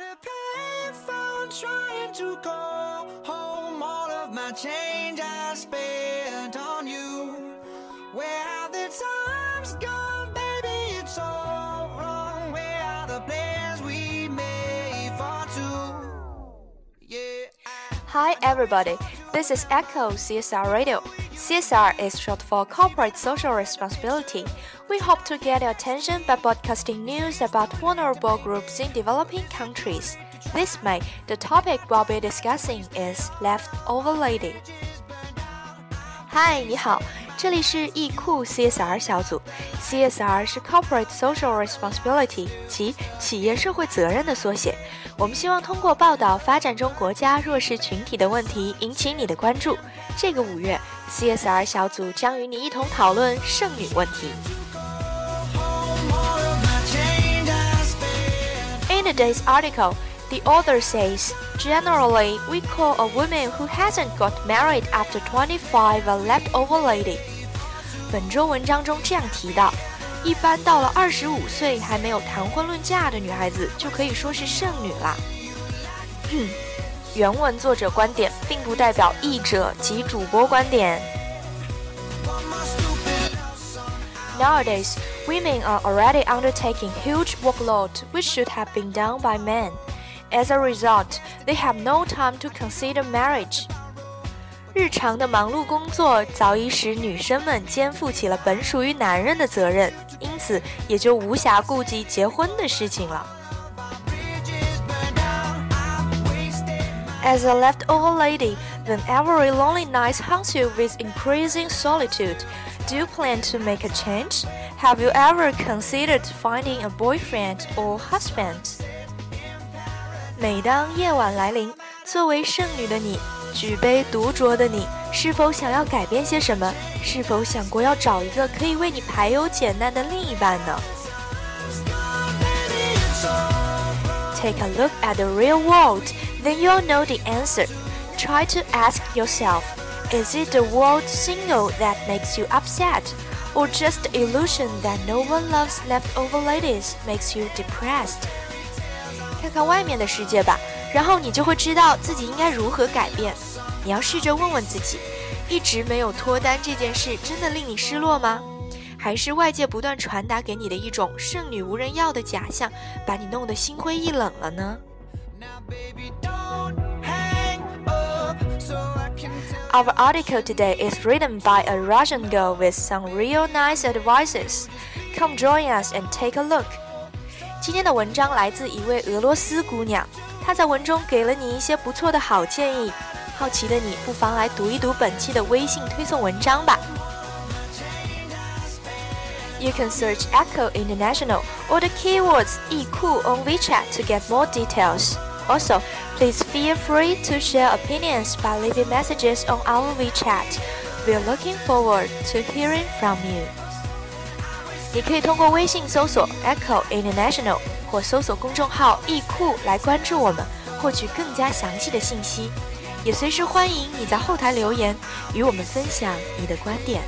a payphone trying to call home. All of my change I spent on you. Where have the times gone, baby? It's all wrong. Where are the plans we made for two? Yeah. I Hi everybody, this is Echo CSR Radio. CSR is short for Corporate Social Responsibility. We hope to get your attention by broadcasting news about vulnerable groups in developing countries. This May, the topic we'll be discussing is leftover lady. Hi，你好。这里是易库 CSR 小组。CSR 是 Corporate Social Responsibility，即企业社会责任的缩写。我们希望通过报道发展中国家弱势群体的问题，引起你的关注。这个五月，CSR 小组将与你一同讨论剩女问题。 home all of my change I spent. In today's article, the author says, generally, we call a woman who hasn't got married after 25 a leftover lady. 本周文章中这样提到，一般到了二十五岁还没有谈婚论嫁的女孩子就可以说是剩女啦。原文作者观点并不代表译者及主播观点。 One more stupid Nowadays, women are already undertaking huge workload which should have been done by men. As a result, they have no time to consider marriage. 日常的忙碌工作早已使女生们肩负起了本属于男人的责任，因此也就无暇顾及结婚的事情了。 bridges burned down. I've wasted As a leftover lady, when every lonely night haunts you with increasing solitude, do you plan to make a change? Have you ever considered finding a boyfriend or husband? 每当夜晚来临，作为剩女的你， 举杯独酌的你，是否想要改变些什么？是否想过要找一个可以为你排忧解难的另一半呢？ baby, it's all wrong. Take a look at the real world, then you'll know the answer. Try to ask yourself Is it the world single that makes you upset? Or just the illusion that no one loves leftover ladies makes you depressed? 看看外面的世界吧，然后你就会知道自己应该如何改变。 你要试着问问自己，一直没有脱单这件事真的令你失落吗？还是外界不断传达给你的一种剩女无人要的假象，把你弄得心灰意冷了呢 Now, baby, don't hang up so I can't.？Our article today is written by a Russian girl with some real nice advices. Come join us and take a look. 今天的文章来自一位俄罗斯姑娘，她在文中给了你一些不错的好建议。好奇的你不妨来读一读本期的微信推送文章吧。You can search Echo International or the keywords 易库 on WeChat to get more details. Also, please feel free to share opinions by leaving messages on our WeChat. We're looking forward to hearing from you. 你可以通过微信搜索 Echo International 或搜索公众号“易库”来关注我们，获取更加详细的信息。 也随时欢迎你在后台留言与我们分享你的观点。